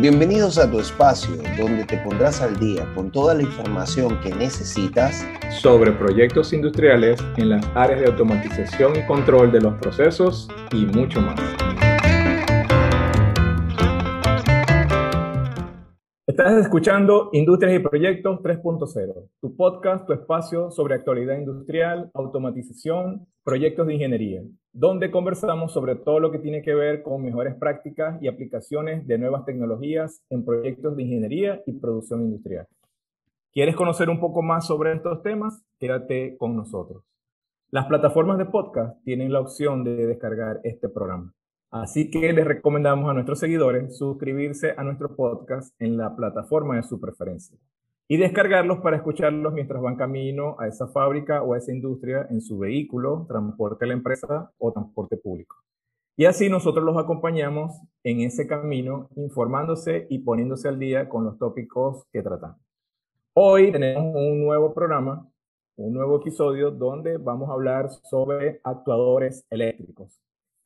Bienvenidos a tu espacio donde te pondrás al día con toda la información que necesitas sobre proyectos industriales en las áreas de automatización y control de los procesos y mucho más. Estás escuchando Industrias y Proyectos 3.0, tu podcast, tu espacio sobre actualidad industrial, automatización, proyectos de ingeniería, donde conversamos sobre todo lo que tiene que ver con mejores prácticas y aplicaciones de nuevas tecnologías en proyectos de ingeniería y producción industrial. ¿Quieres conocer un poco más sobre estos temas? Quédate con nosotros. Las plataformas de podcast tienen la opción de descargar este programa. Así que les recomendamos a nuestros seguidores suscribirse a nuestro podcast en la plataforma de su preferencia y descargarlos para escucharlos mientras van camino a esa fábrica o a esa industria en su vehículo, transporte a la empresa o transporte público. Y así nosotros los acompañamos en ese camino, informándose y poniéndose al día con los tópicos que tratamos. Hoy tenemos un nuevo programa, un nuevo episodio donde vamos a hablar sobre actuadores eléctricos.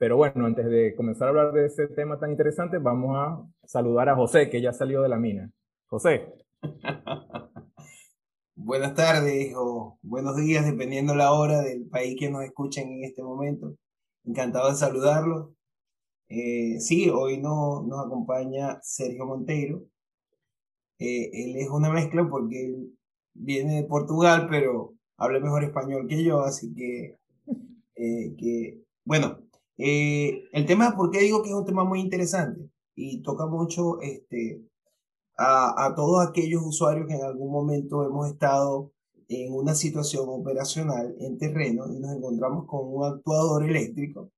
Pero bueno, antes de comenzar a hablar de ese tema tan interesante, vamos a saludar a José, que ya salió de la mina. José. Buenas tardes o buenos días, dependiendo la hora del país que nos escuchen en este momento. Encantado de saludarlos. Eh, sí, hoy no, nos acompaña Sergio Monteiro. Eh, él es una mezcla porque él viene de Portugal, pero habla mejor español que yo, así que, eh, que bueno, eh, el tema, ¿por qué digo que es un tema muy interesante? Y toca mucho este, a, a todos aquellos usuarios que en algún momento hemos estado en una situación operacional en terreno y nos encontramos con un actuador eléctrico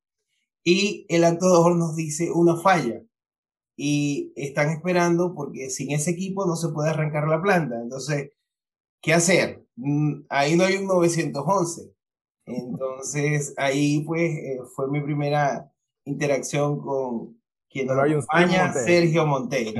y el actuador nos dice una falla y están esperando porque sin ese equipo no se puede arrancar la planta. Entonces, ¿qué hacer? Mm, ahí no hay un 911. Entonces, ahí pues eh, fue mi primera interacción con quien nos acompaña, Sergio Monteiro.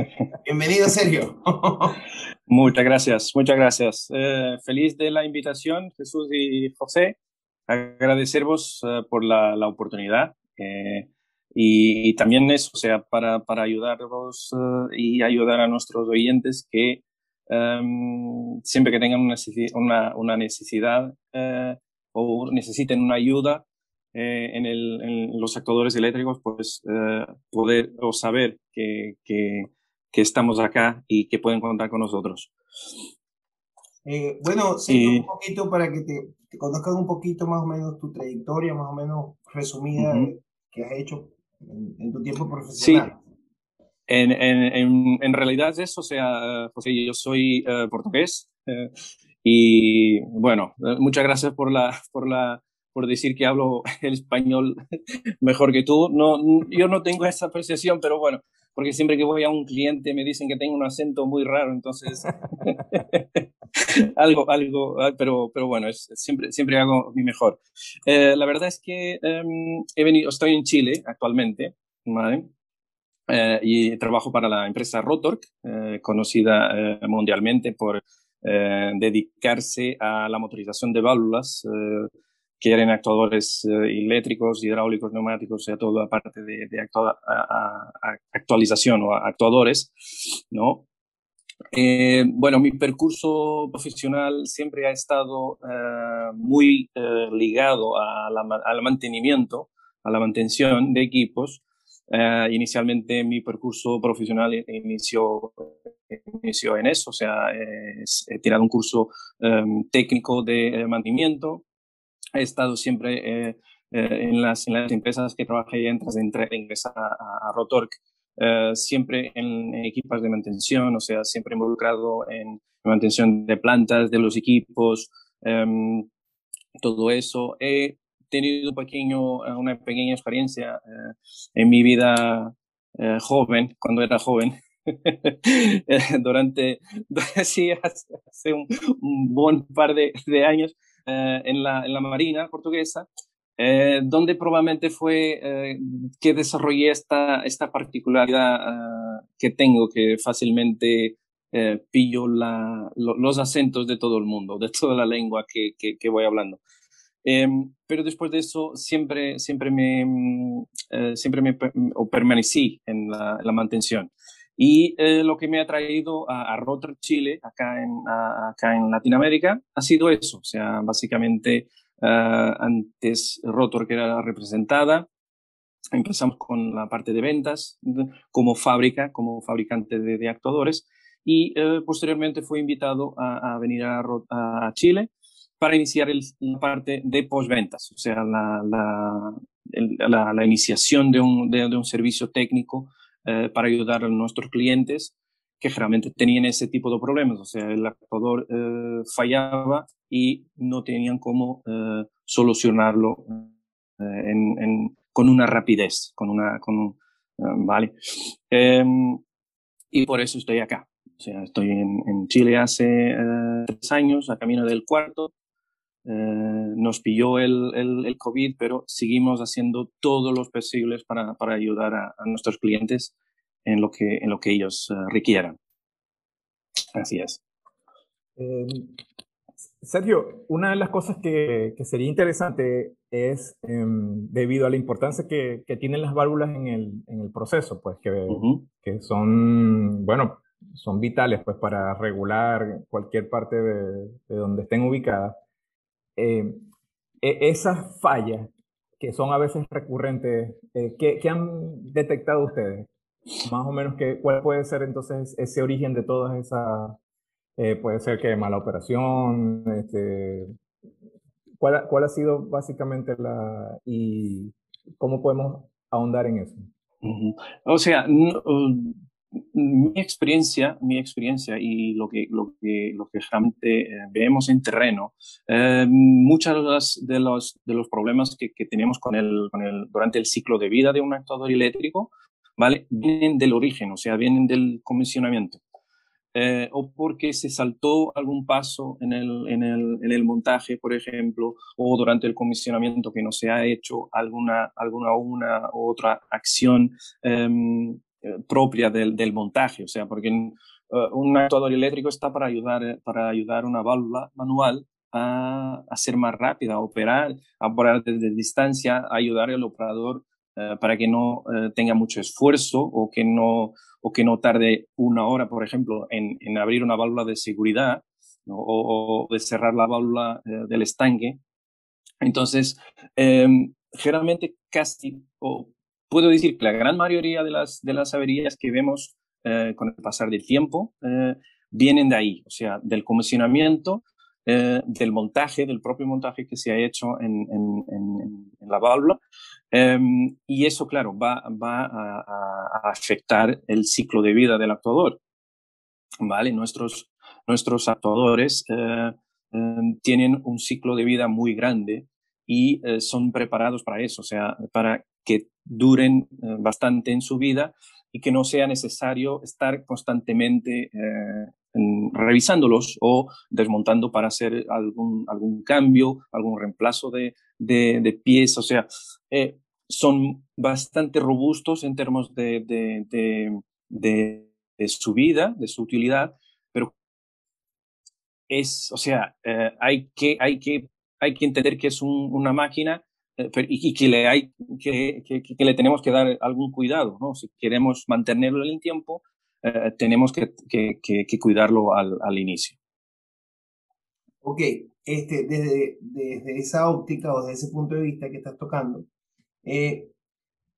Bienvenido, Sergio. muchas gracias, muchas gracias. Eh, feliz de la invitación, Jesús y José. Agradecervos uh, por la, la oportunidad. Eh, y, y, también eso, o sea, para, para ayudaros uh, y ayudar a nuestros oyentes que um, siempre que tengan una, una, una necesidad uh, o necesiten una ayuda eh, en, el, en, los actuadores eléctricos, pues eh, poder o saber que, que, que, estamos acá y que pueden contar con nosotros. Eh, bueno, sí, un poquito para que te, te, conozcan un poquito más o menos tu trayectoria, más o menos resumida, uh -huh. que has hecho en, en, tu tiempo profesional. Sí. En, en, en, realidad es eso, o sea, José, yo soy uh, portugués, uh, y bueno, muchas gracias por la, por la, por decir que hablo el español mejor que tú. No, yo no tengo esa apreciación, pero bueno, porque siempre que voy a un cliente me dicen que tengo un acento muy raro, entonces algo, algo, ah, pero, pero bueno, es, siempre, siempre hago mi mejor. Eh, la verdad es que eh, he venido, estoy en Chile actualmente, ¿vale? Eh, y trabajo para la empresa Rotork, eh, conocida eh, mundialmente por eh, dedicarse a la motorización de válvulas, eh, que eran actuadores eh, eléctricos, hidráulicos, neumáticos, o sea, toda la parte de, de actua actualización o actuadores, ¿no? Eh, bueno, mi percurso profesional siempre ha estado muy ligado al mantenimiento, a la mantención de equipos, Uh, inicialmente mi percurso profesional inició, inició en eso, o sea, he tirado un curso um, técnico de mantenimiento, he estado siempre eh, eh, en, las, en, las, empresas que trabajé antes de ingresar a, a Rotork, uh, siempre en, en, equipos de mantención, o sea, siempre involucrado en mantención de plantas, de los equipos, um, todo eso. He tenido pequeño, eh, una pequeña experiencia eh, en mi vida eh, joven, cuando era joven, durante, sí, hace un, un, buen par de, de años, en, la, en la Marina portuguesa, eh, donde probablemente fue eh, que desarrollé esta, esta particularidad que tengo, que fácilmente eh, pillo la, lo, los acentos de todo el mundo, de toda la lengua que, que, que voy hablando. Eh, pero después de eso siempre, siempre me, eh, siempre me o permanecí en la, la, mantención. Y eh, lo que me ha traído a, a Rotor Chile, acá en, acá en Latinoamérica, ha sido eso. O sea, básicamente, uh, antes Rotor que era representada, empezamos con la parte de ventas como fábrica, como fabricante de, de actuadores, y uh, posteriormente fue invitado a, a venir a, a, Chile para iniciar el, la parte de postventas, o sea, la, la, el, la, la iniciación de un, de, de un servicio técnico eh, para ayudar a nuestros clientes que generalmente tenían ese tipo de problemas. O sea, el actuador eh, fallaba y no tenían cómo eh, solucionarlo eh, en, en, con una rapidez, con una, con, eh, vale. Em, y por eso estoy acá. O sea, estoy en, en Chile hace eh, tres años, a camino del cuarto. Eh, nos pilló el, el, el, COVID, pero seguimos haciendo todo lo posible para, para ayudar a, a, nuestros clientes en lo que, en lo que ellos uh, requieran. Así es. Eh, Sergio, una de las cosas que, que sería interesante es, eh, debido a la importancia que, que, tienen las válvulas en el, en el proceso, pues que, uh -huh. que son, bueno, son vitales pues para regular cualquier parte de, de donde estén ubicadas eh, esas fallas que son a veces recurrentes, eh, ¿qué, ¿qué, han detectado ustedes? Más o menos, que, ¿cuál puede ser entonces ese origen de todas esas? Eh, puede ser que mala operación, este, ¿cuál, ¿cuál ha sido básicamente la... y cómo podemos ahondar en eso? O sea, mi experiencia, mi experiencia y lo que, lo que, lo que realmente eh, vemos en terreno, eh, muchos de los, de los problemas que, que tenemos con el, con el, durante el ciclo de vida de un actuador eléctrico, ¿vale? Vienen del origen, o sea, vienen del comisionamiento. Eh, o porque se saltó algún paso en el, en, el, en el montaje, por ejemplo, o durante el comisionamiento que no se ha hecho alguna, alguna una u otra acción um, propia del, del, montaje, o sea, porque uh, un actuador eléctrico está para ayudar, para ayudar una válvula manual a, a ser más rápida, a operar, a operar desde distancia, a ayudar al operador uh, para que no tenga mucho esfuerzo o que no, o que no tarde una hora, por ejemplo, en, en abrir una válvula de seguridad o, de cerrar la válvula del estanque. Entonces, eh, generalmente casi, o puedo decir que la gran mayoría de las, de las averías que vemos eh, con el pasar del tiempo eh, vienen de ahí, o sea, del comisionamiento, eh, del montaje, del propio montaje que se ha hecho en, en, en, en la válvula. Em, y eso, claro, va, va a, a, afectar el ciclo de vida del actuador. ¿Vale? Nuestros, nuestros actuadores eh, em, tienen un ciclo de vida muy grande y eh, son preparados para eso, o sea, para que duren eh, bastante en su vida y que no sea necesario estar constantemente eh, revisándolos o desmontando para hacer algún, algún cambio, algún reemplazo de, de, de. O sea, eh, son bastante robustos en términos de, de, de, su vida, de su utilidad, pero es, o sea, eh, hay, que, hay, que, hay que entender que es un, una máquina eh, y, y que, le hay, que, que, que, le tenemos que dar algún cuidado, ¿no? Si queremos mantenerlo en el tiempo, eh, tenemos que, cuidarlo al, al, inicio. Ok, este, desde, desde esa óptica o desde ese punto de vista que estás tocando, eh,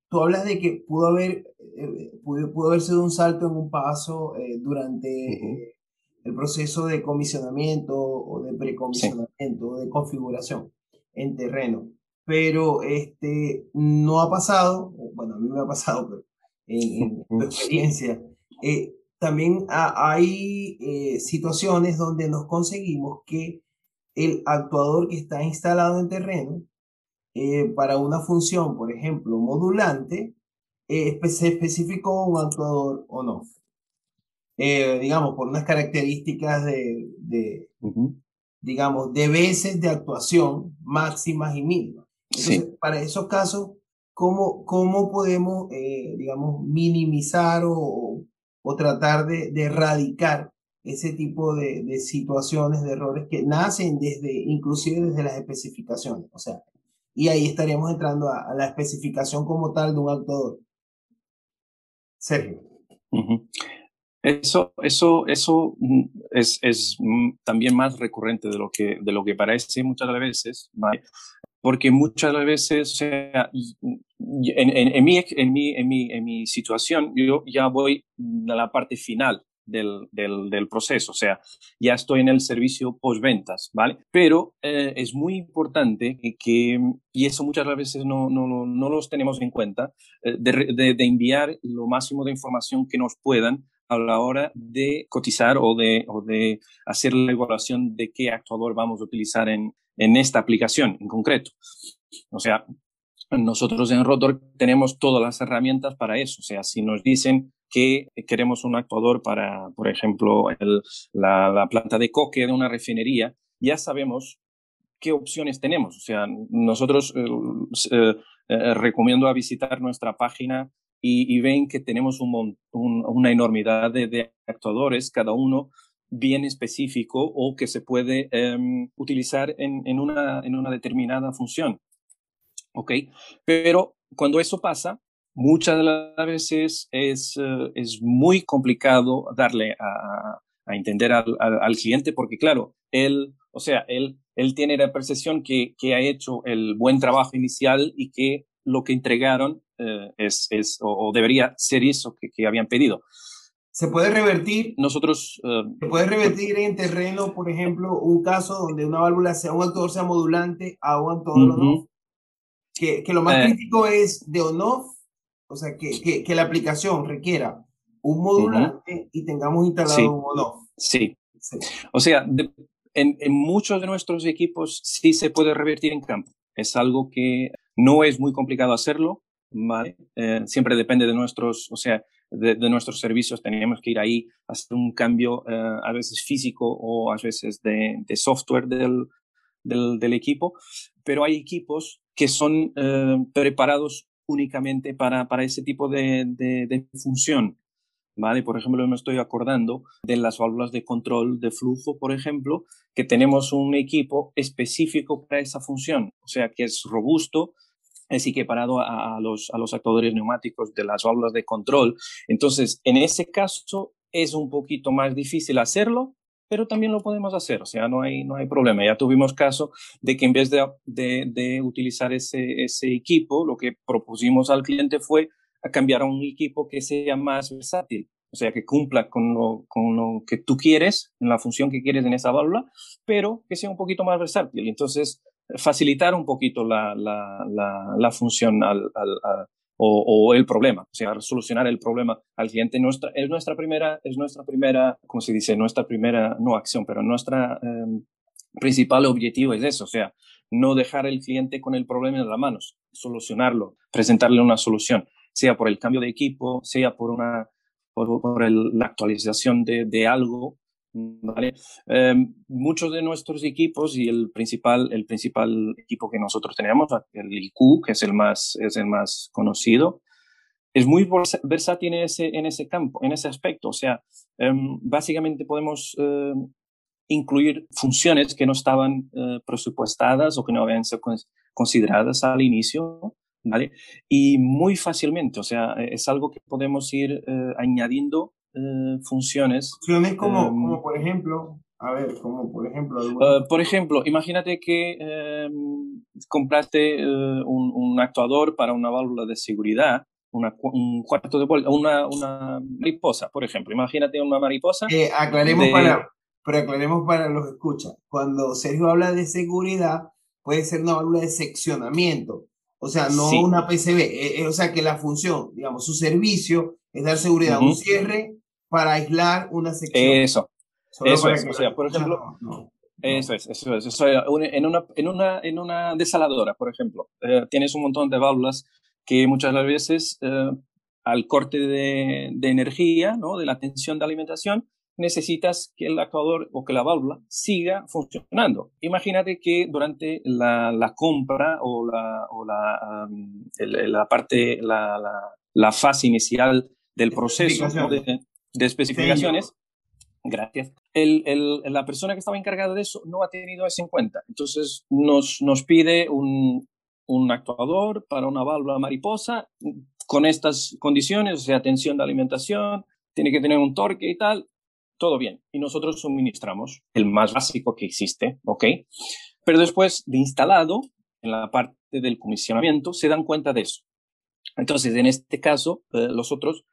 tú hablas de que pudo haber, eh, pudo, pudo, haber sido un salto en un paso eh, durante. El proceso de comisionamiento o de precomisionamiento sí. o de configuración en terreno pero este, no ha pasado, bueno, a mí me ha pasado, pero en, en tu experiencia, eh, también ha, hay eh, situaciones donde nos conseguimos que el actuador que está instalado en terreno eh, para una función, por ejemplo, modulante, eh, se especificó un actuador o no. digamos, por unas características de, de uh -huh. digamos, de veces de actuación máximas y mínimas. Entonces, sí. para esos casos, ¿cómo, cómo podemos, eh, digamos, minimizar o, o tratar de, de, erradicar ese tipo de, de, situaciones, de errores que nacen desde, inclusive desde las especificaciones? O sea, y ahí estaríamos entrando a, a la especificación como tal de un actuador. Sergio. Eso, eso, eso mm, es, es, mm, también más recurrente de lo que, de lo que parece muchas veces, porque muchas veces, o sea, en, en, en, mi, en, mi, en, mi, en mi situación, yo ya voy a la parte final del, del, del, proceso, o sea, ya estoy en el servicio postventas, ¿vale? Pero eh, es muy importante que, y eso muchas veces no, no, no los tenemos en cuenta, eh, de, de, de, enviar lo máximo de información que nos puedan a la hora de cotizar o de, o de hacer la evaluación de qué actuador vamos a utilizar en, en esta aplicación en concreto. O sea, nosotros en Rotor tenemos todas las herramientas para eso. O sea, si nos dicen que queremos un actuador para, por ejemplo, la, planta de coque de una refinería, ya sabemos qué opciones tenemos. O sea, nosotros eh, eh, eh, recomiendo a visitar nuestra página y, y ven que tenemos un, un, una enormidad de, actuadores, cada uno bien específico o que se puede um, utilizar en, una, en una determinada función. ¿Ok? Pero cuando eso pasa, muchas de las veces es, uh, es muy complicado darle a, a entender al, al, al, cliente porque, claro, él, o sea, él, él tiene la percepción que, que ha hecho el buen trabajo inicial y que lo que entregaron eh, es, es o, o, debería ser eso que, que, habían pedido. Se puede revertir. Nosotros. Uh, se puede revertir en terreno, por ejemplo, un caso donde una válvula sea un actuador sea modulante a un actuador uh -huh. on-off. Que, que, lo más eh, crítico es de on-off, o sea, que, que, que, la aplicación requiera un modulante uh -huh. y tengamos instalado sí. un on-off. Sí. sí. O sea, de, en, en muchos de nuestros equipos sí se puede revertir en campo. Es algo que no es muy complicado hacerlo, ¿vale? Eh, siempre depende de nuestros, o sea, de, de, nuestros servicios. Tenemos que ir ahí a hacer un cambio eh, a veces físico o a veces de, de software del, del, del, equipo, pero hay equipos que son eh, preparados únicamente para, para ese tipo de, de, función. ¿Vale? Por ejemplo, me estoy acordando de las válvulas de control de flujo, por ejemplo, que tenemos un equipo específico para esa función, o sea, que es robusto, es equiparado a, a, los, a los actuadores neumáticos de las válvulas de control. Entonces, en ese caso es un poquito más difícil hacerlo, pero también lo podemos hacer, o sea, no hay, no hay problema. Ya tuvimos caso de que en vez de, de, utilizar ese, ese equipo, lo que propusimos al cliente fue cambiar a un equipo que sea más versátil, o sea, que cumpla con lo, con lo que tú quieres, en la función que quieres en esa válvula, pero que sea un poquito más versátil. Entonces, facilitar un poquito la, la, la, función al, al, al o, el problema, o sea, solucionar el problema al cliente. Nuestra, es nuestra primera, es nuestra primera, ¿cómo se dice? Nuestra primera, no acción, pero nuestra eh, principal objetivo es eso, sea, no dejar el cliente con el problema en las manos, solucionarlo, presentarle una solución, sea por el cambio de equipo, sea por una, por, la actualización de, de algo ¿vale? Eh, muchos de nuestros equipos y el principal, el principal equipo que nosotros tenemos, el IQ, que es el más, es el más conocido, es muy versátil en ese, en ese campo, en ese aspecto. O sea, eh, básicamente podemos eh, incluir funciones que no estaban eh, presupuestadas o que no habían sido consideradas al inicio, ¿vale? Y muy fácilmente, o sea, es algo que podemos ir eh, añadiendo eh, funciones. Funciones como, um, como, por ejemplo, a ver, como por ejemplo. Uh, por ejemplo, imagínate que um, compraste uh, un, un, actuador para una válvula de seguridad, una, un cuarto de vuelta, una, una mariposa, por ejemplo. Imagínate una mariposa. Eh, aclaremos de... para, pero aclaremos para los que escuchan. Cuando Sergio habla de seguridad, puede ser una válvula de seccionamiento. O sea, no sí. una PCB. Eh, eh, o sea, que la función, digamos, su servicio es dar seguridad, uh -huh. un cierre para aislar una sección. Eso. Solo eso es. O sea, por ejemplo, no, no. Eso es, eso es. Eso es. En, una, en, una, en una desaladora, por ejemplo, eh, tienes un montón de válvulas que muchas veces eh, al corte de, de, energía, ¿no? de la tensión de alimentación, necesitas que el actuador o que la válvula siga funcionando. Imagínate que durante la, la compra o la, o la, um, el, la parte, la, la, la, fase inicial del proceso ¿no? de, de especificaciones, gracias, el, el, la persona que estaba encargada de eso no ha tenido eso en cuenta. Entonces nos, nos pide un, un actuador para una válvula mariposa con estas condiciones, o sea, tensión de alimentación, tiene que tener un torque y tal, todo bien. Y nosotros suministramos el más básico que existe, ¿ok? Pero después de instalado, en la parte del comisionamiento, se dan cuenta de eso. Entonces, en este caso, eh, nosotros,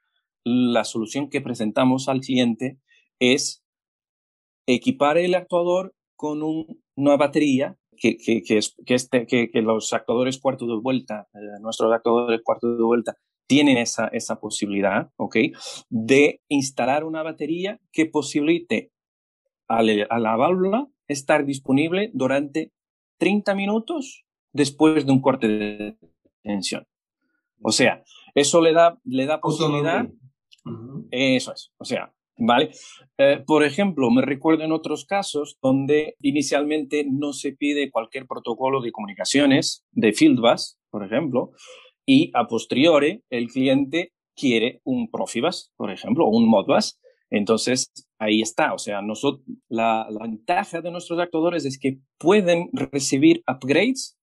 la solución que presentamos al cliente es equipar el actuador con una batería que, que, que, es, que, este, que, los actuadores cuarto de vuelta, eh, nuestros actuadores cuarto de vuelta, tienen esa, esa posibilidad, ¿ok? De instalar una batería que posibilite a, a la válvula estar disponible durante 30 minutos después de un corte de tensión. O sea, eso le da, le da posibilidad. Eso es. O sea, ¿vale? Eh, por ejemplo, me recuerdo en otros casos donde inicialmente no se pide cualquier protocolo de comunicaciones de Fieldbus, por ejemplo, y a posteriori el cliente quiere un Profibus, por ejemplo, o un Modbus. Entonces, ahí está. O sea, nosotros, la, ventaja de nuestros actuadores es que pueden recibir upgrades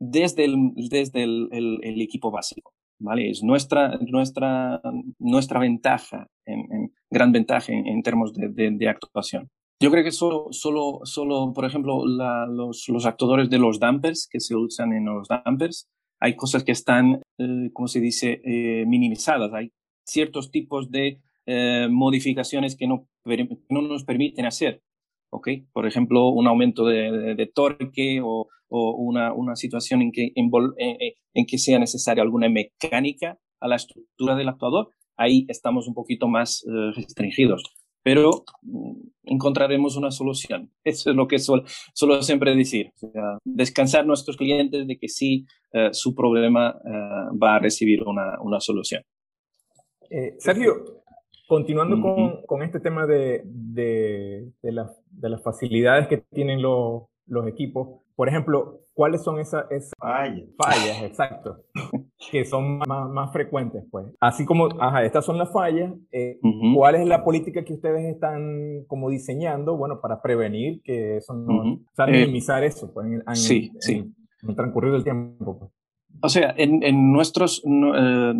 desde el, desde el, equipo básico. ¿Vale? Es nuestra, nuestra, nuestra ventaja, en, gran ventaja en, términos de, actuación. Yo creo que solo, solo, solo por ejemplo, los, los actuadores de los dampers que se usan en los dampers, hay cosas que están, eh, como se dice?, eh, minimizadas. Hay ciertos tipos de eh, modificaciones que no, no nos permiten hacer. ¿Ok? Por ejemplo, un aumento de, de, torque o, o una, una, situación en que, en, en, que sea necesaria alguna mecánica a la estructura del actuador, ahí estamos un poquito más uh, restringidos. Pero mm, encontraremos una solución. Eso es lo que suelo, suelo siempre decir. O sea, descansar nuestros clientes de que sí, uh, su problema uh, va a recibir una, una solución. Eh, Sergio, Continuando con, con, este tema de, de, de, de, las facilidades que tienen los, los equipos, por ejemplo, ¿cuáles son esas, fallas? Fallas, exacto, que son más, más, frecuentes, pues. Así como, ajá, estas son las fallas, eh, ¿cuál es la política que ustedes están como diseñando, bueno, para prevenir que eso no, o sea, eh, minimizar eso, pues, en, sí, sí. En, el transcurrir del tiempo, pues? O sea, en, en nuestros, eh,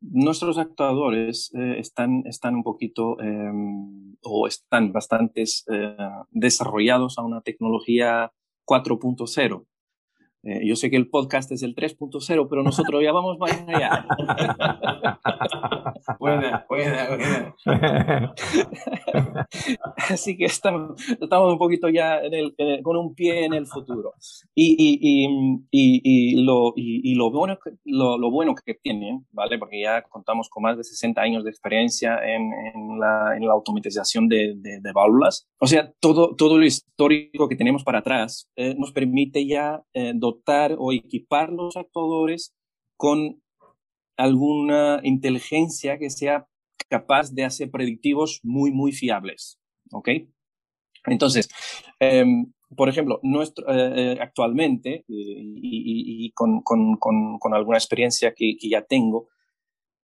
nuestros actuadores eh, están, están un poquito em, o están bastante eh, desarrollados a una tecnología 4.0. Eh, yo sé que el podcast es el 3.0, pero nosotros ya vamos más allá. buena, buena, buena. Así que estamos, estamos un poquito ya en el, con un pie en el futuro. Y, y, y, y lo, y, lo, bueno, lo, lo, bueno que tienen, ¿vale? Porque ya contamos con más de 60 años de experiencia en, en, la, en la, automatización de, de, de, válvulas. O sea, todo, todo lo histórico que tenemos para atrás eh, nos permite ya eh, dotar o equipar los actuadores con alguna inteligencia que sea capaz de hacer predictivos muy, muy fiables. ¿Ok? Entonces, em, por ejemplo, nuestro, eh, eh, actualmente, eh, y, con, alguna experiencia que, ya tengo,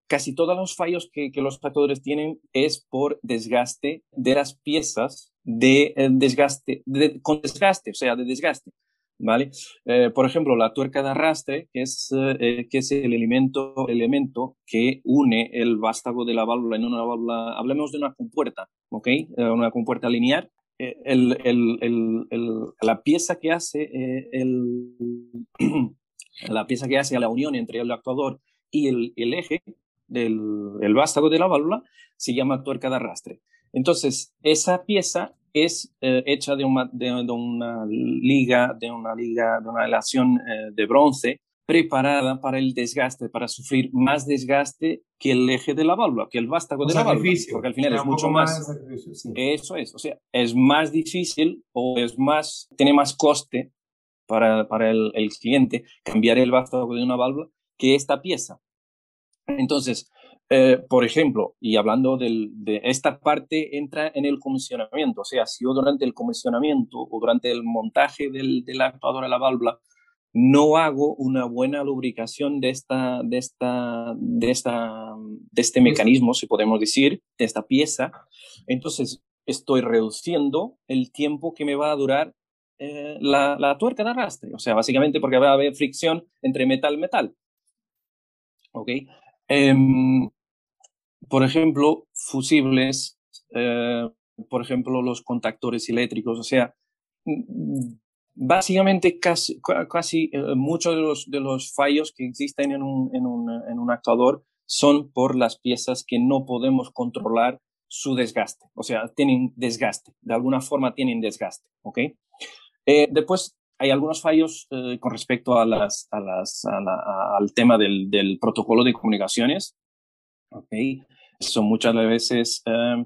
casi todos los fallos que, los factores tienen es por desgaste de las piezas de desgaste, de, con desgaste, o sea, de desgaste. ¿Vale? Eh, por ejemplo, la tuerca de arrastre, que es, eh, que es el elemento, elemento que une el vástago de la válvula en una válvula, hablemos de una compuerta, ¿ok? Eh, una compuerta lineal. El, el, el, la pieza que hace el, la pieza que hace la unión entre el actuador y el, eje del el vástago de la válvula se llama tuerca de arrastre. Entonces, esa pieza es eh, hecha de una, de, una, liga, de una liga, de una relación eh, de bronce preparada para el desgaste, para sufrir más desgaste que el eje de la válvula, que el vástago de la válvula, porque al final es mucho más, eso es, o sea, es más difícil o es más, tiene más coste para, para el, el cliente cambiar el vástago de una válvula que esta pieza. Entonces, eh, por ejemplo, y hablando del, de esta parte, entra en el comisionamiento. O sea, si yo durante el comisionamiento o durante el montaje del, del actuador de la válvula no hago una buena lubricación de, esta, de, esta, de, esta, de este mecanismo, si podemos decir, de esta pieza, entonces estoy reduciendo el tiempo que me va a durar eh, la, la, tuerca de arrastre. O sea, básicamente porque va a haber fricción entre metal y metal. ¿Ok? Em, por ejemplo, fusibles, eh, por ejemplo, los contactores eléctricos, o sea, mm, básicamente casi, casi eh, muchos de los, de los fallos que existen en un, en, un, en un actuador son por las piezas que no podemos controlar su desgaste, o sea, tienen desgaste, de alguna forma tienen desgaste, ¿ok? Eh, después hay algunos fallos con respecto a las, a las, al tema del, del, protocolo de comunicaciones, ¿ok? Eso muchas veces eh,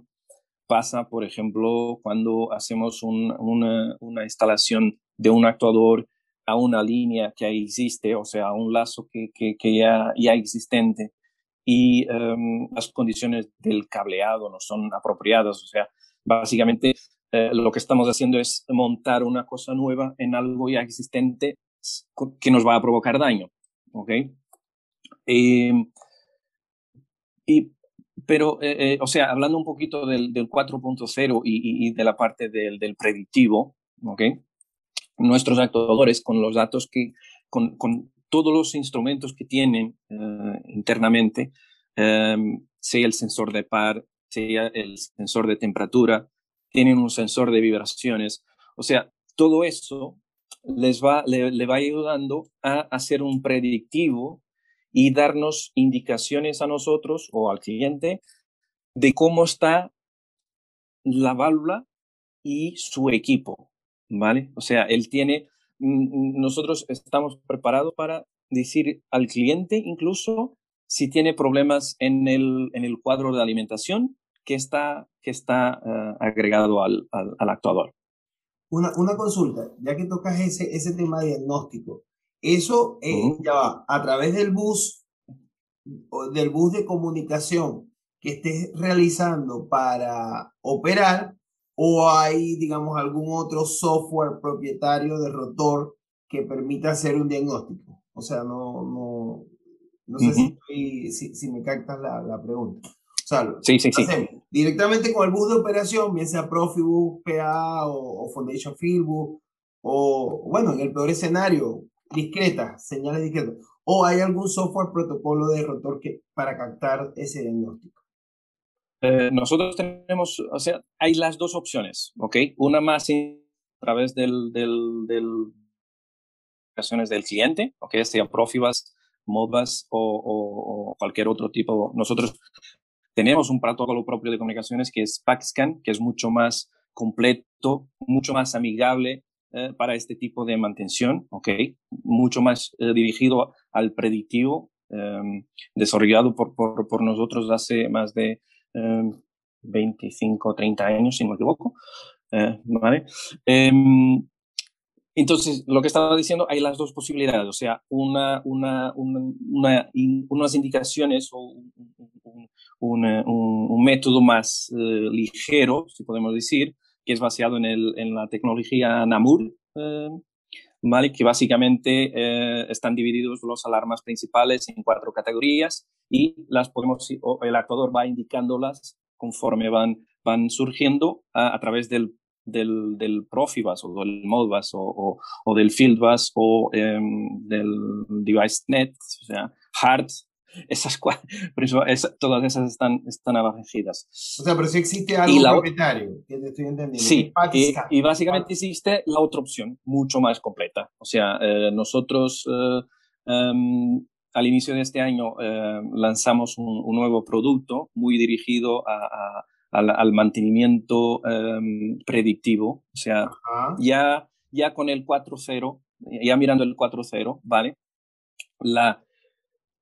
pasa, por ejemplo, cuando hacemos un, una, una, instalación de un actuador a una línea que existe, o sea, a un lazo que, que, que ya, ya existente, y em, las condiciones del cableado no son apropiadas. O sea, básicamente eh, lo que estamos haciendo es montar una cosa nueva en algo ya existente que nos va a provocar daño. ¿Ok? Em, y, pero, eh, eh, o sea, hablando un poquito del, del 4.0 y, y, de la parte del, del predictivo, ¿ok? Nuestros actuadores con los datos que, con, con todos los instrumentos que tienen eh, internamente, em, sea el sensor de par, sea el sensor de temperatura, tienen un sensor de vibraciones. O sea, todo eso les va, le, va ayudando a hacer un predictivo y darnos indicaciones a nosotros o al cliente de cómo está la válvula y su equipo, ¿vale? O sea, él tiene nosotros estamos preparados para decir al cliente incluso si tiene problemas en el, en el cuadro de alimentación que está, que está uh, agregado al, al, actuador. Una, una consulta, ya que tocas ese, ese tema diagnóstico, eso eh, uh -huh. ya va a través del bus, del bus de comunicación que estés realizando para operar, o hay, digamos, algún otro software propietario de rotor que permita hacer un diagnóstico. O sea, no, no, no sé uh -huh. si, si, si, me captas la, la, pregunta. O sea, sí, sí, sí. directamente con el bus de operación, bien sea Profibus, PA o, o Foundation Fieldbus, o bueno, en el peor escenario, discretas, señales discretas. O hay algún software protocolo de rotor que, para captar ese diagnóstico. Eh, nosotros tenemos, o sea, hay las dos opciones, ¿ok? Una más a través del, del, del del cliente, ¿ok? Sea Profibus, Modbus o, o, cualquier otro tipo. Nosotros tenemos un protocolo propio de comunicaciones que es PackScan, que es mucho más completo, mucho más amigable eh, para este tipo de mantención, ¿ok? Mucho más eh, dirigido al predictivo, eh, desarrollado por, por, por nosotros hace más de 25, 30 años, si no me equivoco. Eh, ¿vale? Eh, entonces, lo que estaba diciendo, hay las dos posibilidades, o sea, una, una, una, una unas indicaciones o un, un, un método más eh, ligero, si podemos decir, que es basado en, el, en la tecnología NAMUR, eh, ¿vale? que básicamente eh, están divididos los alarmas principales en cuatro categorías y las podemos, el actuador va indicándolas conforme van, van surgiendo a, a través del, del, del Profibus o del Modbus o, o, o del Fieldbus o eh, del DeviceNet, o sea, HART, esas cuatro, por eso es, todas esas están, están abajejidas. O sea, pero si existe algo la, propietario, que estoy entendiendo. Sí, y, y, básicamente existe la otra opción, mucho más completa. O sea, eh, nosotros eh, um, al inicio de este año eh, lanzamos un, un, nuevo producto muy dirigido a, a, al, al, mantenimiento um, predictivo. O sea, ya, ya con el 4.0, ya mirando el 4.0, ¿vale? La,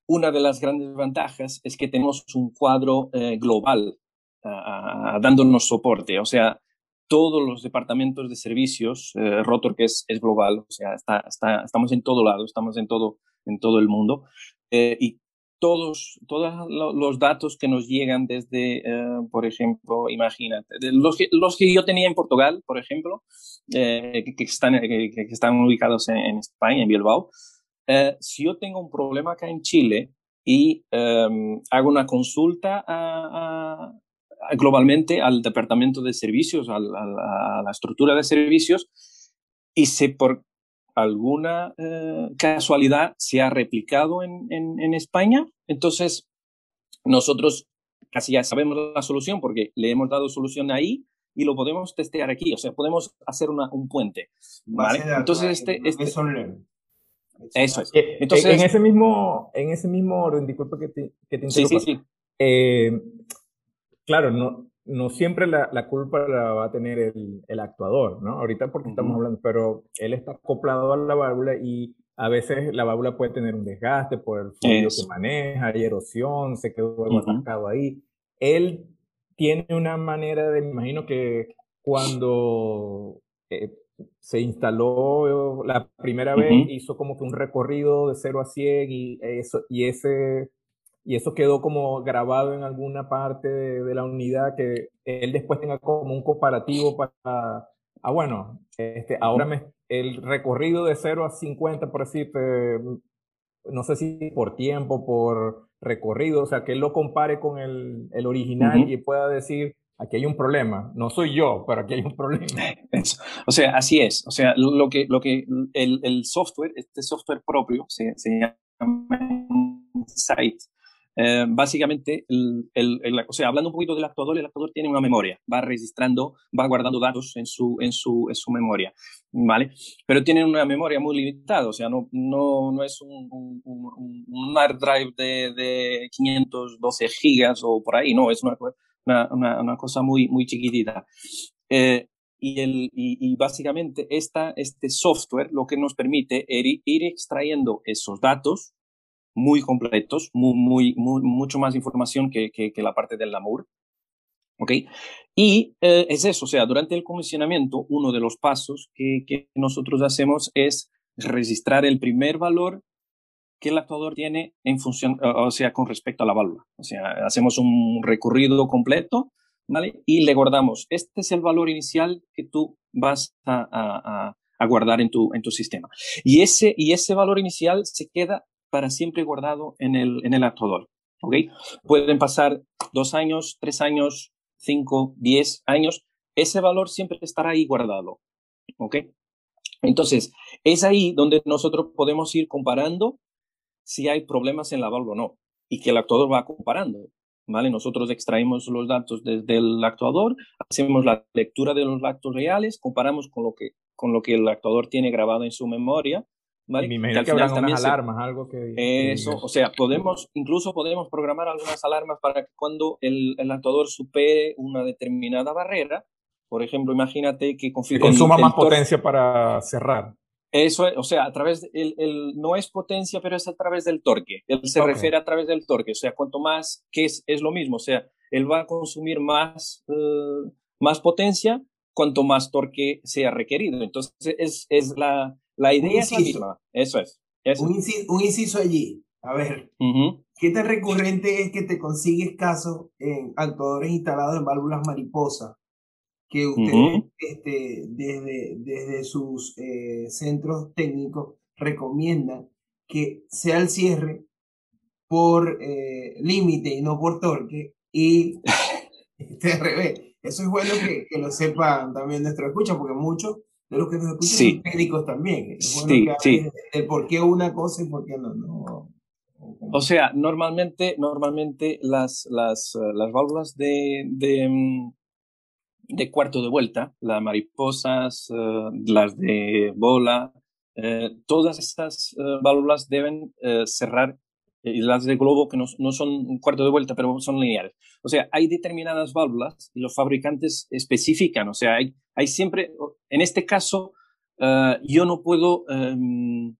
una de las grandes ventajas es que tenemos un cuadro eh, global uh, dándonos soporte. O sea, todos los departamentos de servicios, eh, Rotor que es, es global, o sea, está, está, estamos en todo lado, estamos en todo, en todo el mundo. Eh, y todos, todos los datos que nos llegan desde, eh, por ejemplo, imagínate, los que, los que yo tenía en Portugal, por ejemplo, que, que, están, que, que, están ubicados en, en España, en Bilbao, Uh, si yo tengo un problema acá en Chile y um, hago una consulta a, a, globalmente al departamento de servicios, a, a, la estructura de servicios, y se por alguna uh, casualidad se ha replicado en, en, en, España, entonces nosotros casi ya sabemos la solución porque le hemos dado solución ahí y lo podemos testear aquí, o sea, podemos hacer una, un puente. ¿vale? Entonces, este, este, eso es. Eh, Entonces, en, ese mismo, en ese mismo orden, disculpa que te, que te Sí, sí, sí. Eh, claro, no, no siempre la, la, culpa la va a tener el, el actuador, ¿no? Ahorita porque estamos hablando, pero él está acoplado a la válvula y a veces la válvula puede tener un desgaste por el fluido que maneja, hay erosión, se quedó uh ahí. Él tiene una manera de, me imagino que cuando eh, se instaló la primera vez, hizo como que un recorrido de 0 a 100 y eso, y ese, y eso quedó como grabado en alguna parte de, la unidad que él después tenga como un comparativo para, ah, bueno, este, ahora me, el recorrido de 0 a 50, por decirte, no sé si por tiempo, por recorrido, o sea, que él lo compare con el, el original y pueda decir, aquí hay un problema. No soy yo, pero aquí hay un problema. O sea, así es. O sea, lo que, lo que el, el software, este software propio, se, se llama Insight, eh, básicamente, el, el, o sea, hablando un poquito del actuador, el actuador tiene una memoria, va registrando, va guardando datos en su, en su, en su memoria, ¿vale? Pero tiene una memoria muy limitada, o sea, no, no, no es un, un, un, hard drive de, de, 512 gigas o por ahí, no, es una, una, una cosa muy, muy chiquitita. Eh, y, el, y, básicamente esta, este software lo que nos permite ir, ir extrayendo esos datos muy completos, muy, muy, mucho más información que, que, la parte del LAMUR. ¿Ok? Y eh, es eso, o sea, durante el comisionamiento, uno de los pasos que, que, nosotros hacemos es registrar el primer valor que el actuador tiene en función, o sea, con respecto a la válvula. O sea, hacemos un recorrido completo, ¿vale? Y le guardamos, este es el valor inicial que tú vas a, guardar en tu, en tu sistema. Y ese, y ese valor inicial se queda para siempre guardado en el, en el actuador. ¿ok? Pueden pasar dos años, tres años, cinco, diez años. Ese valor siempre estará ahí guardado. ¿ok? Entonces, es ahí donde nosotros podemos ir comparando si hay problemas en la válvula o no, y que el actuador va comparando. ¿Vale? Nosotros extraemos los datos desde el actuador, hacemos la lectura de los datos reales, comparamos con lo que, con lo que el actuador tiene grabado en su memoria ¿vale? Y me que, habrán unas alarmas, algo que... Eso, o sea, podemos, incluso podemos programar algunas alarmas para que cuando el, el actuador supere una determinada barrera, por ejemplo, imagínate que configure... consuma más potencia para cerrar. Eso, o sea, a través, el, el, no es potencia, pero es a través del torque. Él se refiere a través del torque, o sea, cuanto más, que es, es lo mismo, o sea, él va a consumir más, uh, más potencia cuanto más torque sea requerido. Entonces, es, es la, la idea es la misma, eso es. Un, inciso, allí. A ver, ¿qué tan recurrente es que te consigues casos en actuadores instalados en válvulas mariposa? Que ustedes este, desde, desde sus eh, centros técnicos recomiendan que sea el cierre por eh, límite y no por torque y este, al revés. Eso es bueno que, que lo sepan también nuestros escuchas porque muchos de los que nos escuchan sí. son médicos también. Es bueno sí, sí. El por qué una cosa y por qué no. no. O sea, normalmente, normalmente las, las, eh, las válvulas de, de, mm, de, cuarto de vuelta, las mariposas, uh, las de bola, uh, todas estas uh, válvulas deben cerrar y las de globo que no, no, son cuarto de vuelta, pero son lineales. O sea, hay determinadas válvulas y los fabricantes especifican, o sea, hay, hay siempre, en este caso, yo no puedo, uh,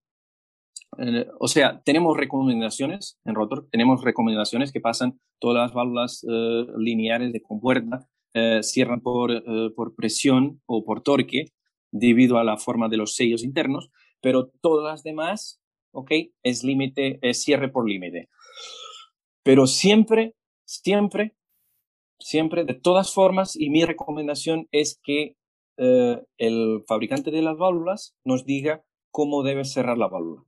o sea, tenemos recomendaciones en rotor, tenemos recomendaciones que pasan todas las válvulas uh, lineales de compuerta, cierran por, por presión o por torque debido a la forma de los sellos internos, pero todas las demás ¿ok? Es límite, es cierre por límite. Pero siempre, siempre, siempre, de todas formas, y mi recomendación es que eh, el fabricante de las válvulas nos diga cómo debe cerrar la válvula,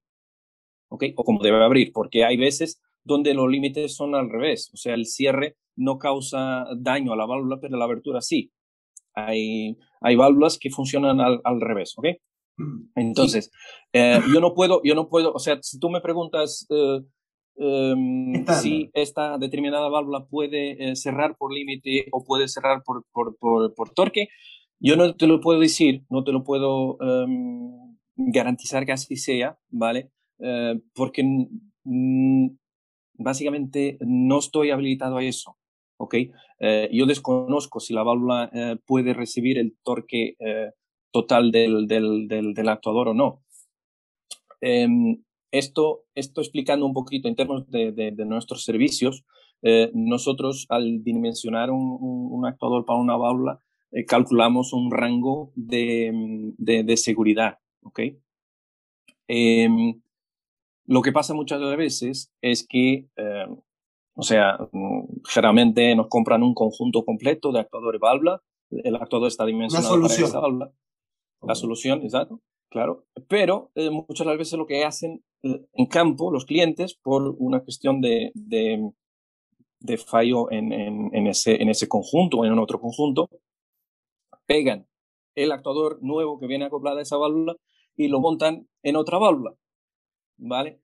¿ok? O cómo debe abrir, porque hay veces donde los límites son al revés, o sea, el cierre no causa daño a la válvula, pero la abertura sí. Hay, hay válvulas que funcionan al, al revés, ¿ok? Entonces, eh, yo no puedo, yo no puedo, o sea, si tú me preguntas, eh, em, si esta determinada válvula puede cerrar por límite o puede cerrar por, por, por, torque. Yo no te lo puedo decir, no te lo puedo em, garantizar que así sea, ¿vale? porque básicamente no estoy habilitado a eso. ¿Ok? Eh, yo desconozco si la válvula eh, puede recibir el torque eh, total del, del, del, actuador o no. Em, esto, esto explicando un poquito en términos de, de, nuestros servicios, nosotros al dimensionar un, un, actuador para una válvula, calculamos un rango de, de seguridad, ¿ok? Em, lo que pasa muchas veces es que o sea, mm, generalmente nos compran un conjunto completo de actuadores válvula. El actuador está dimensionado para esa válvula. La solución, exacto, claro. Pero eh, muchas veces lo que hacen eh, en campo los clientes por una cuestión de, de, de fallo en, en, en, ese, en ese conjunto o en otro conjunto, pegan el actuador nuevo que viene acoplado a esa válvula y lo montan en otra válvula. ¿Vale?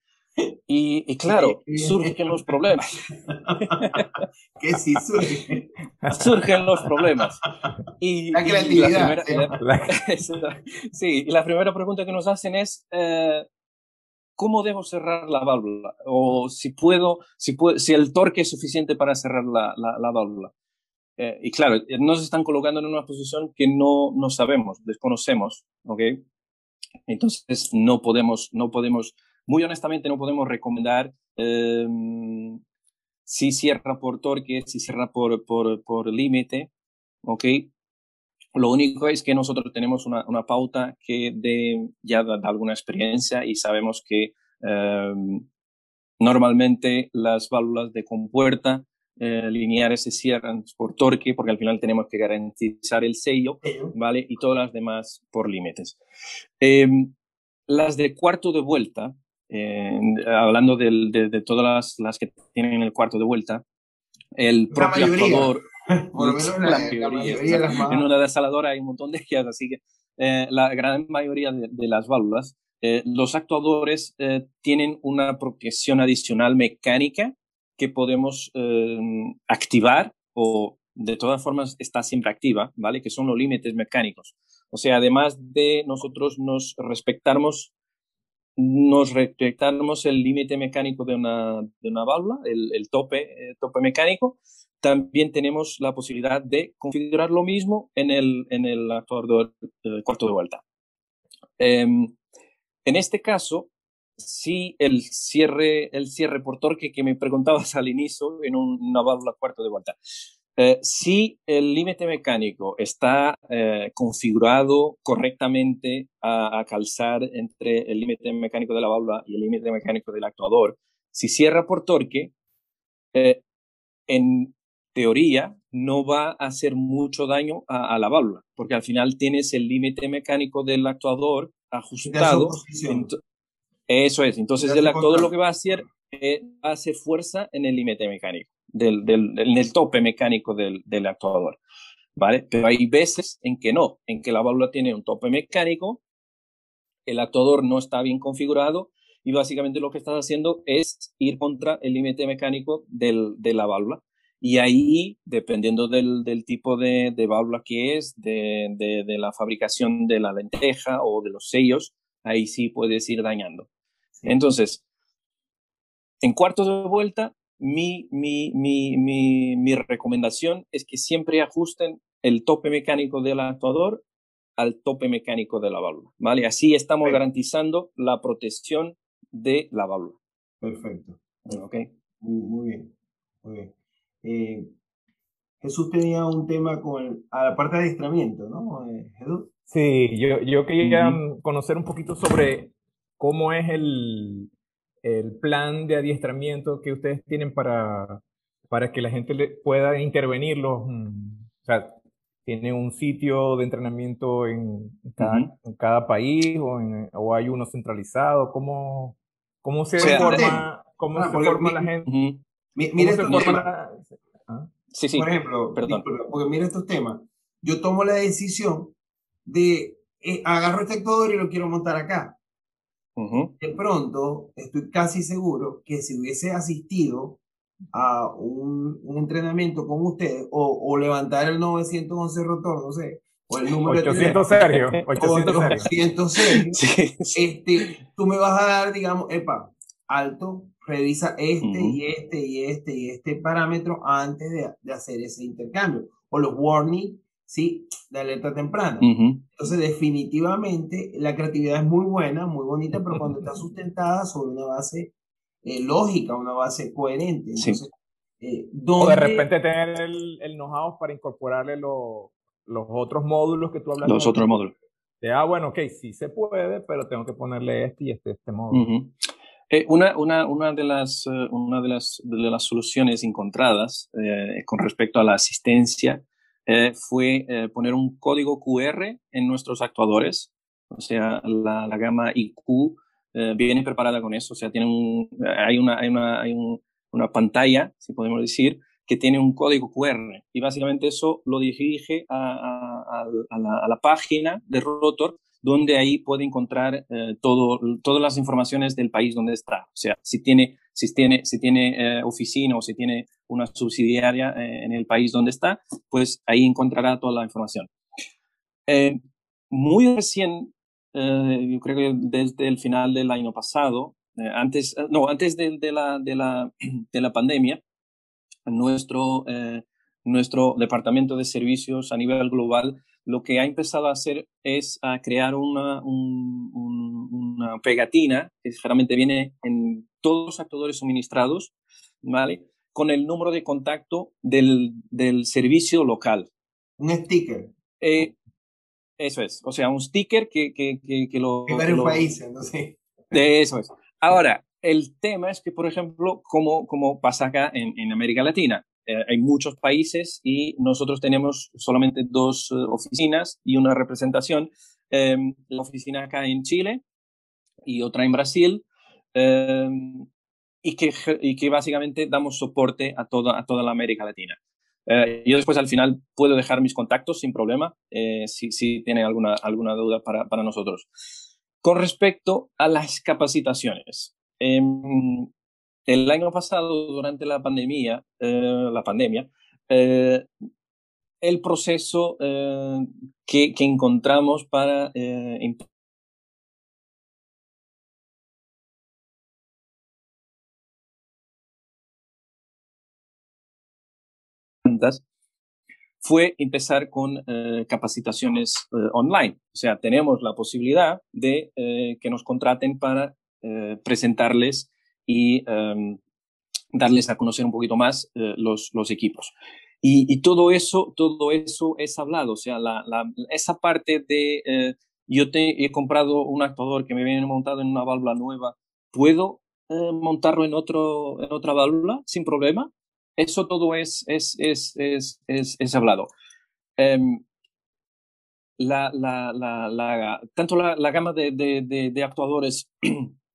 Y, claro, surgen los problemas. ¿Qué sí surge? surgen los problemas. Y, la creatividad. sí, y la primera pregunta que nos hacen es, eh, ¿cómo debo cerrar la válvula? O si puedo, si, puedo, si el torque es suficiente para cerrar la, la, válvula. Eh, y claro, nos están colocando en una posición que no, no sabemos, desconocemos, ¿ok? Entonces no podemos, no podemos muy honestamente no podemos recomendar em, si cierra por torque, si cierra por, por, por límite, ¿ok? Lo único es que nosotros tenemos una, una pauta que de, ya da, alguna experiencia y sabemos que em, normalmente las válvulas de compuerta eh, lineares se cierran por torque porque al final tenemos que garantizar el sello, ¿vale? Y todas las demás por límites. Em, las de cuarto de vuelta, hablando de, todas las, que tienen el cuarto de vuelta, el propio actuador. en una desaladora hay un montón de ellas, así que eh, la gran mayoría de, las válvulas, eh, los actuadores eh, tienen una protección adicional mecánica que podemos activar o de todas formas está siempre activa, ¿vale? Que son los límites mecánicos. O sea, además de nosotros nos respetamos nos respetamos el límite mecánico de una, de una válvula, el, el tope, eh, tope mecánico, también tenemos la posibilidad de configurar lo mismo en el, en el actuador de, cuarto de vuelta. Em, en este caso, si el cierre, el cierre por torque que me preguntabas al inicio en una válvula cuarto de vuelta, eh, si el límite mecánico está eh, configurado correctamente a, calzar entre el límite mecánico de la válvula y el límite mecánico del actuador, si cierra por torque, eh, en teoría no va a hacer mucho daño a, la válvula, porque al final tienes el límite mecánico del actuador ajustado. Eso es, entonces el actuador lo que va a hacer es hacer fuerza en el límite mecánico del, del, en el tope mecánico del, del actuador. ¿Vale? Pero hay veces en que no, en que la válvula tiene un tope mecánico, el actuador no está bien configurado y básicamente lo que estás haciendo es ir contra el límite mecánico del, de la válvula. Y ahí, dependiendo del, del tipo de, de, válvula que es, de, de, de, la fabricación de la lenteja o de los sellos, ahí sí puedes ir dañando. Entonces, en cuartos de vuelta, mi, mi, mi, mi, recomendación es que siempre ajusten el tope mecánico del actuador al tope mecánico de la válvula, ¿vale? Así estamos garantizando la protección de la válvula. Perfecto. ok. Muy, bien, muy bien. Eh, Jesús tenía un tema con a la parte de adiestramiento, ¿no? Eh, Jesús. Sí, yo, yo quería conocer un poquito sobre cómo es el, el plan de adiestramiento que ustedes tienen para, para que la gente le pueda intervenirlos. Mm, o sea, ¿tiene un sitio de entrenamiento en cada, en cada país o, o, hay uno centralizado? ¿Cómo, cómo se forma, cómo ah, se forma la gente? Mira estos temas. ¿Ah? Sí, sí. Por ejemplo, Perdón. porque mira estos temas. Yo tomo la decisión de eh, agarro este actuador y lo quiero montar acá de pronto estoy casi seguro que si hubiese asistido a un, un entrenamiento con ustedes o, o, levantar el 911 rotor, no sé, o el número 800 de Sergio, 800 800 Sergio, este, tú me vas a dar, digamos, epa, alto, revisa este y este y este y este parámetro antes de, de, hacer ese intercambio. O los warning, ¿sí? De alerta temprana. Entonces, definitivamente, la creatividad es muy buena, muy bonita, pero cuando está sustentada sobre una base eh, lógica, una base coherente. Entonces, eh, O de repente tener el, el know-how para incorporarle los otros módulos que tú hablas. Los otros módulos. De, ah, bueno, ok, sí se puede, pero tengo que ponerle este y este, este módulo. Eh, una, una, una, de las, eh, una de, las, de las soluciones encontradas eh, con respecto a la asistencia fue poner un código QR en nuestros actuadores. O sea, la, gama IQ viene preparada con eso. O sea, tiene un, hay, una, hay, una, hay una pantalla, si podemos decir, que tiene un código QR. Y básicamente eso lo dirige a, la, a la, página de Rotor donde ahí puede encontrar eh, todo, todas las informaciones del país donde está. O sea, si tiene, si tiene, si tiene eh, oficina o si tiene una subsidiaria eh, en el país donde está, pues ahí encontrará toda la información. muy recién, yo creo que desde el final del año pasado, antes, no, antes de, de, la, de, la, de la pandemia, nuestro, nuestro departamento de servicios a nivel global lo que ha empezado a hacer es a crear una, una pegatina que generalmente viene en todos los actuadores suministrados, ¿vale? Con el número de contacto del, del servicio local. Un sticker. Eh, eso es, o sea, un sticker que, que, que, lo... En varios países, no sé. eso es. Ahora, el tema es que, por ejemplo, como, como pasa acá en, en América Latina, eh, hay muchos países y nosotros tenemos solamente dos eh, oficinas y una representación. Em, la oficina acá en Chile y otra en Brasil. Em, y, que, y que básicamente damos soporte a toda, a toda la América Latina. Eh, yo después al final puedo dejar mis contactos sin problema si, si tienen alguna, alguna duda para, para nosotros. Con respecto a las capacitaciones, em, el año pasado, durante la pandemia, eh, la pandemia, eh, el proceso eh, que, encontramos para fue empezar con capacitaciones online. O sea, tenemos la posibilidad de que nos contraten para presentarles y em, darles a conocer un poquito más eh, los, los, equipos. Y, todo eso, todo eso es hablado, o sea, la, esa parte de eh, yo te, he comprado un actuador que me viene montado en una válvula nueva, ¿puedo eh, montarlo en, otro, en otra válvula sin problema? Eso todo es, es, es, es, es, hablado. Em, la, la, la, tanto la, gama de, de, de actuadores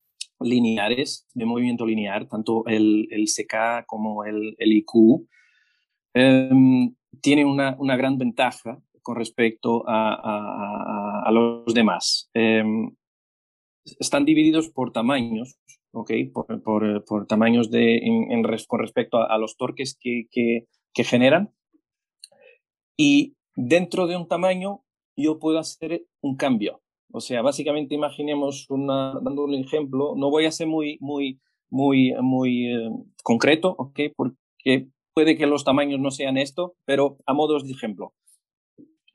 lineares, de movimiento lineal, tanto el, el CK como el, el IQ, em, tienen una, una, gran ventaja con respecto a, a, los demás. Em, están divididos por tamaños. Por, por, tamaños de, con respecto a, los torques que, que, que generan. Y dentro de un tamaño yo puedo hacer un cambio. O sea, básicamente imaginemos una, dando un ejemplo, no voy a ser muy, muy, muy, muy eh, concreto, ¿ok? Porque puede que los tamaños no sean esto, pero a modo de ejemplo.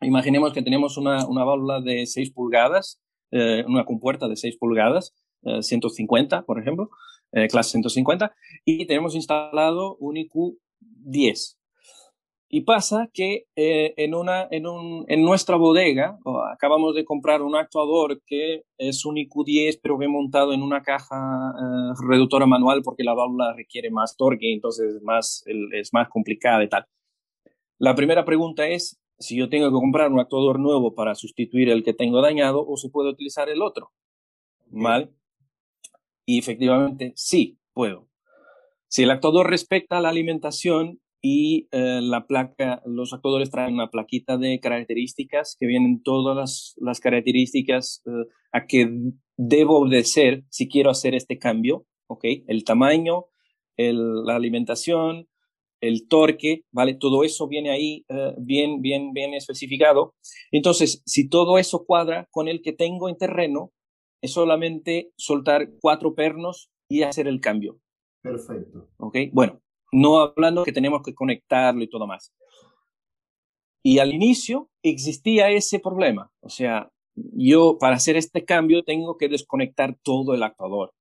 Imaginemos que tenemos una, una válvula de 6 pulgadas, eh, una compuerta de 6 pulgadas, 150, eh, por ejemplo, clase 150, y tenemos instalado un IQ 10, y pasa que eh, en, una, en, un, en nuestra bodega acabamos de comprar un actuador que es un IQ10, pero que montado en una caja eh, reductora manual porque la válvula requiere más torque, entonces es más, es más complicada y tal. La primera pregunta es si yo tengo que comprar un actuador nuevo para sustituir el que tengo dañado o si puedo utilizar el otro. ¿Vale? Y efectivamente sí, puedo. Si el actuador respecta la alimentación y eh, la placa, los actuadores traen una plaquita de características que vienen todas las, las características eh, a que debo obedecer si quiero hacer este cambio, ¿ok? El tamaño, el, la alimentación, el torque, ¿vale? Todo eso viene ahí eh, bien, bien, bien especificado. Entonces, si todo eso cuadra con el que tengo en terreno, es solamente soltar cuatro pernos y hacer el cambio. Perfecto. ¿Ok? Bueno, no hablando que tenemos que conectarlo y todo más. Y al inicio existía ese problema. O sea, yo para hacer este cambio tengo que desconectar todo el actuador.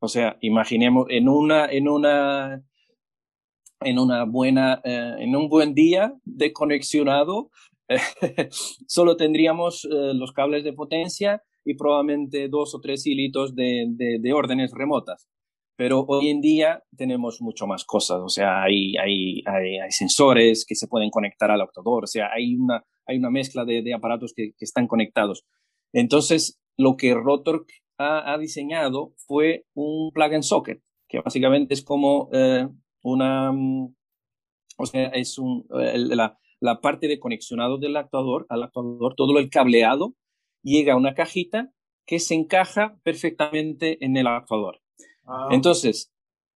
O sea, imaginemos en una, en una, en una buena, eh, en un buen día de conexionado, solo tendríamos eh, los cables de potencia y probablemente dos o tres hilitos de, de, órdenes remotas. Pero hoy en día tenemos mucho más cosas, o sea, hay, hay, hay, hay sensores que se pueden conectar al actuador, o sea, hay una, hay una mezcla de, de aparatos que, que, están conectados. Entonces, lo que Rotor ha, ha, diseñado fue un plug and socket, que básicamente es como eh, una, o sea, es un, la, la, parte de conexionado del actuador al actuador, todo el cableado llega a una cajita que se encaja perfectamente en el actuador. Ah, Entonces,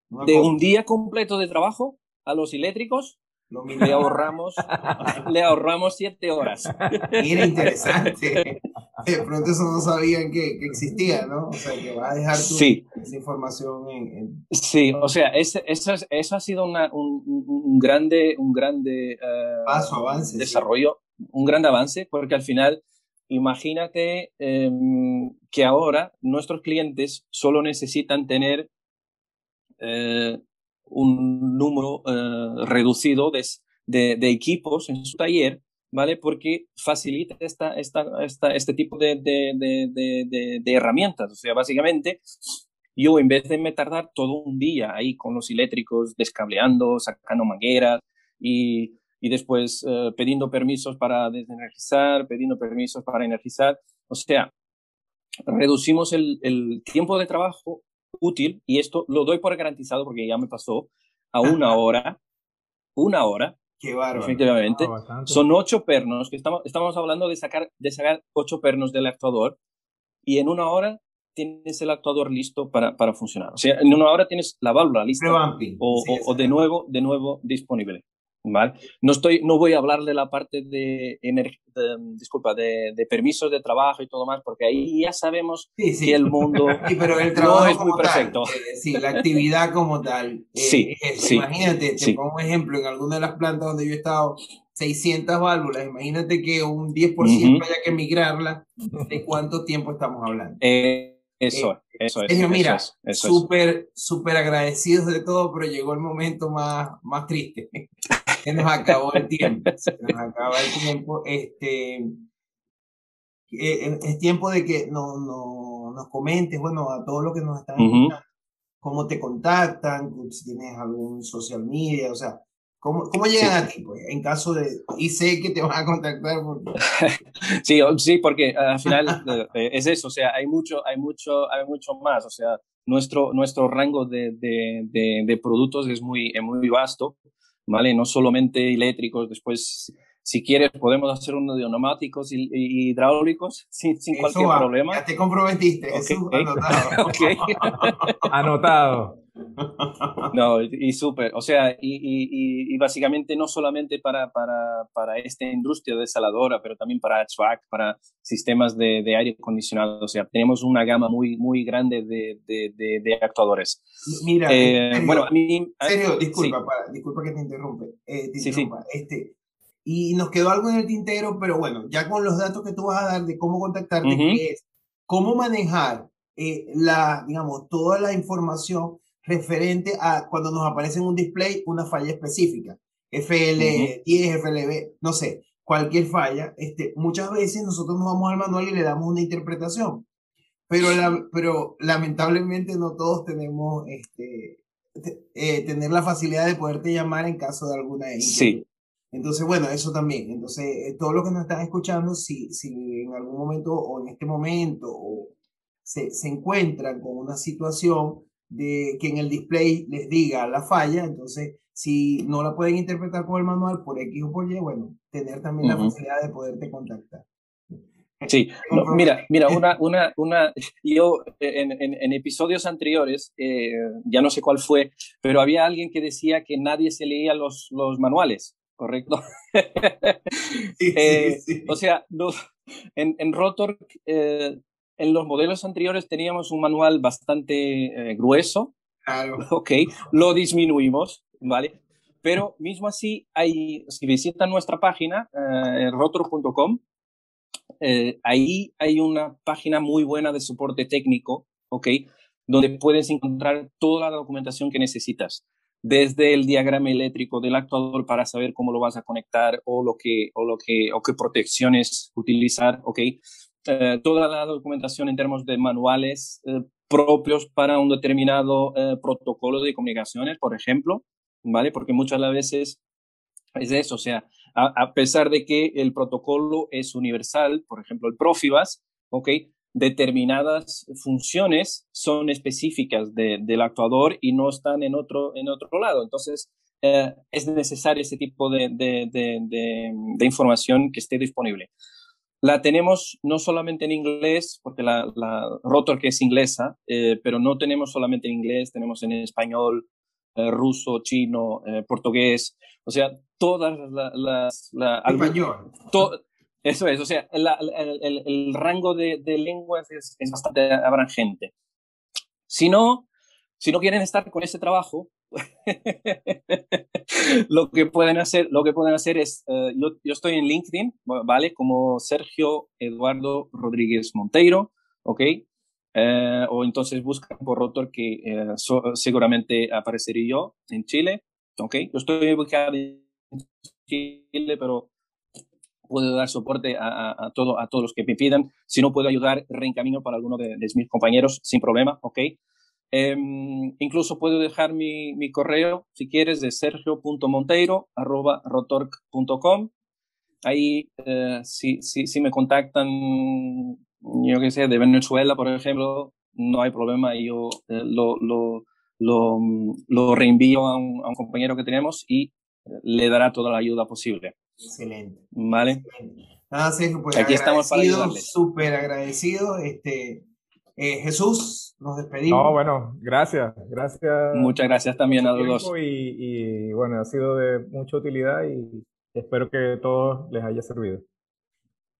de un día completo de trabajo a los eléctricos, le ahorramos, le ahorramos siete horas. Era interesante. De pronto eso no sabían que, que, existía, ¿no? O sea, que va a dejar tu, esa información en, Sí, o sea, ese, eso, eso ha sido una, un, un, grande, un grande uh, Paso, avance, desarrollo, un gran avance, porque al final imagínate em, que ahora nuestros clientes solo necesitan tener eh, un número eh, reducido de, equipos en su taller, ¿vale? Porque facilita esta este tipo de, de, herramientas. O sea, básicamente, yo en vez de me tardar todo un día ahí con los eléctricos, descableando, sacando mangueras y y después uh, pidiendo permisos para desenergizar, pidiendo permisos para energizar. O sea, reducimos el, el, tiempo de trabajo útil, y esto lo doy por garantizado porque ya me pasó, a una hora, una hora. Qué bárbaro. Efectivamente. Ah, Son ocho pernos, que estamos, estamos hablando de sacar, de sacar ocho pernos del actuador, y en una hora tienes el actuador listo para, para funcionar. O sea, en una hora tienes la válvula lista. O, o, o de nuevo, de nuevo disponible. ¿Vale? No, estoy, no voy a hablar de la parte de, disculpa, de, de, permisos de trabajo y todo más, porque ahí ya sabemos que el mundo pero el trabajo no es muy perfecto. Eh, sí, la actividad como tal. Eh, sí, Imagínate, te pongo un ejemplo, en alguna de las plantas donde yo he estado, 600 válvulas, imagínate que un 10% haya que migrarla, ¿de cuánto tiempo estamos hablando? Eh, eso, eso es. mira, súper, súper agradecidos de todo, pero llegó el momento más, más triste. Se nos acabó el tiempo. Se nos acaba el tiempo. Este, eh, es tiempo de que no, no, nos comentes, bueno, a todos los que nos están escuchando, cómo te contactan, si tienes algún social media, o sea, ¿Cómo, cómo llegan a ti, pues, en caso de... Y sé que te van a contactar. sí, sí, porque al final eh, es eso, o sea, hay mucho, hay mucho, hay mucho más, o sea, nuestro, nuestro rango de, de, de, productos es muy, es muy vasto, ¿vale? No solamente eléctricos, después si quieres, podemos hacer uno de neumáticos y, hidráulicos sin, sin cualquier problema. Ya te comprometiste, okay. anotado. anotado. No, y, súper, o sea, y, y, y, básicamente no solamente para, para, para esta industria desaladora, pero también para HVAC, para sistemas de, de, aire acondicionado, o sea, tenemos una gama muy, muy grande de, de, de actuadores. Mira, eh, bueno, a mí... Serio, disculpa, disculpa que te interrumpe. Eh, te interrumpa. Este, y nos quedó algo en el tintero, pero bueno, ya con los datos que tú vas a dar de cómo contactarte, es cómo manejar eh, la, digamos, toda la información referente a cuando nos aparece en un display una falla específica, FL10, FLB, no sé, cualquier falla, este, muchas veces nosotros nos vamos al manual y le damos una interpretación, pero, la, pero lamentablemente no todos tenemos este, eh, tener la facilidad de poderte llamar en caso de alguna Sí. Entonces, bueno, eso también. Entonces, eh, todo lo que nos están escuchando, si, si en algún momento o en este momento o se, se encuentran con una situación de que en el display les diga la falla, entonces si no la pueden interpretar con el manual por X o por Y, bueno, tener también la facilidad de poderte contactar. Sí, mira, mira, una, una, una, yo en, en, episodios anteriores, eh, ya no sé cuál fue, pero había alguien que decía que nadie se leía los, los manuales, ¿correcto? Eh, o sea, en, en Rotor, eh, en los modelos anteriores teníamos un manual bastante grueso, claro. ok, lo disminuimos, ¿vale? Pero mismo así, hay, si visitan nuestra página, rotor.com, eh, ahí hay una página muy buena de soporte técnico, ¿ok? Donde puedes encontrar toda la documentación que necesitas, desde el diagrama eléctrico del actuador para saber cómo lo vas a conectar o lo que o lo que o qué protecciones utilizar, ¿ok? Eh, toda la documentación en términos de manuales eh, propios para un determinado protocolo de comunicaciones, por ejemplo, ¿vale? Porque muchas veces es eso, o sea, a, pesar de que el protocolo es universal, por ejemplo, el Profibus, ¿ok? Determinadas funciones son específicas del actuador y no están en otro, en otro lado. Entonces, eh, es necesario ese tipo de, de, información que esté disponible. La tenemos no solamente en inglés, porque la, la Rotor que es inglesa, eh, pero no tenemos solamente en inglés, tenemos en español, eh, ruso, chino, portugués, o sea, todas las... La, eso es, o sea, el, el, el, rango de, de lenguas es, es, bastante abrangente. Si no, si no quieren estar con ese trabajo, lo que pueden hacer, lo que pueden hacer es, uh, yo, yo, estoy en LinkedIn, ¿vale? Como Sergio Eduardo Rodríguez Monteiro, ¿ok? Uh, o entonces buscan por Rotor que so, seguramente apareceré yo en Chile, ¿ok? Yo estoy ubicado en Chile, pero puedo dar soporte a, a, todo, a todos los que me pidan. Si no puedo ayudar, reencamino para alguno de, de mis compañeros sin problema, ¿ok? Eh, incluso puedo dejar mi, mi, correo, si quieres, de sergio.monteiro.rotork.com. Ahí, eh, si, si, si, me contactan, yo que sé, de Venezuela, por ejemplo, no hay problema, yo eh, lo, lo, lo, lo, reenvío a un, a un compañero que tenemos y le dará toda la ayuda posible. Excelente. ¿Vale? Nada, Sergio, pues aquí estamos para. Súper agradecido. Este, eh, Jesús, nos despedimos. No, bueno, gracias, gracias. Muchas gracias también a los dos. Y, y, bueno, ha sido de mucha utilidad y espero que a todos les haya servido.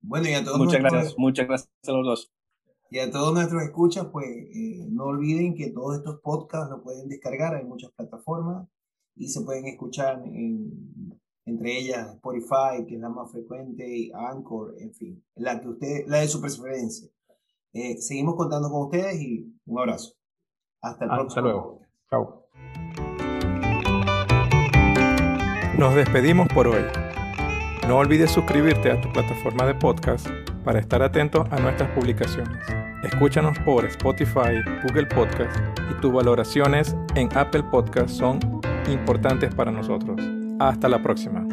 Bueno, y a todos Muchas gracias, muchas gracias a los dos. Y a todos nuestros escuchas, pues eh, no olviden que todos estos podcasts lo pueden descargar, hay muchas plataformas y se pueden escuchar en, entre ellas Spotify, que es la más frecuente, y Anchor, en fin, la, que usted, la de su preferencia. Eh, seguimos contando con ustedes y un abrazo. Hasta el próximo. Hasta luego. Chao. Nos despedimos por hoy. No olvides suscribirte a tu plataforma de podcast para estar atento a nuestras publicaciones. Escúchanos por Spotify, Google Podcast y tus valoraciones en Apple Podcast son importantes para nosotros. Hasta la próxima.